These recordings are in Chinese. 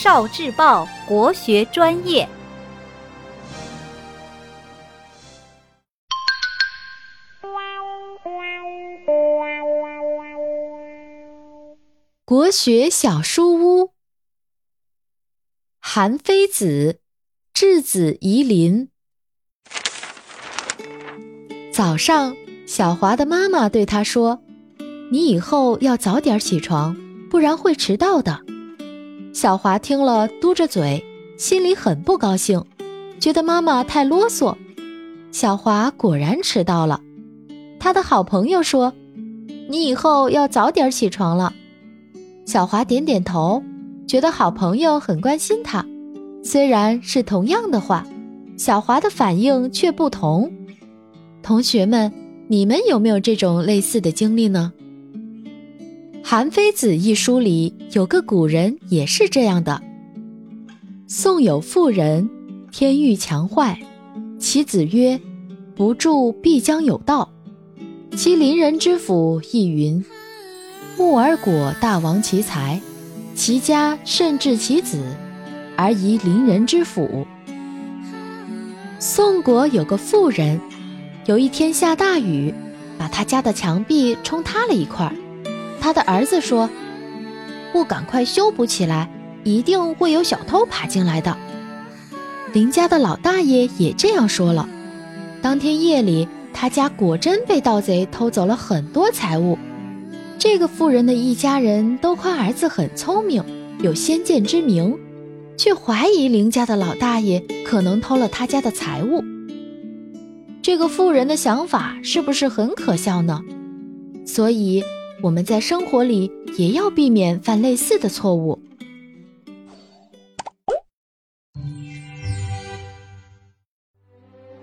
少智报国学专业。国学小书屋，韩非子，稚子夷陵。早上，小华的妈妈对他说：“你以后要早点起床，不然会迟到的。”小华听了，嘟着嘴，心里很不高兴，觉得妈妈太啰嗦。小华果然迟到了。他的好朋友说：“你以后要早点起床了。”小华点点头，觉得好朋友很关心他。虽然是同样的话，小华的反应却不同。同学们，你们有没有这种类似的经历呢？《韩非子》一书里有个古人也是这样的。宋有妇人，天欲强坏，其子曰：“不助，必将有道。”其邻人之府亦云。木而果大王其才，其家甚至其子，而遗邻人之府。宋国有个妇人，有一天下大雨，把他家的墙壁冲塌了一块。他的儿子说：“不赶快修补起来，一定会有小偷爬进来的。”邻家的老大爷也这样说了。当天夜里，他家果真被盗贼偷走了很多财物。这个妇人的一家人都夸儿子很聪明，有先见之明，却怀疑邻家的老大爷可能偷了他家的财物。这个妇人的想法是不是很可笑呢？所以我们在生活里也要避免犯类似的错误。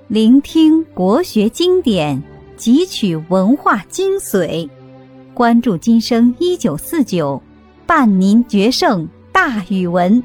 聆听国学经典，汲取文化精髓。关注今生一九四九，伴您决胜大语文。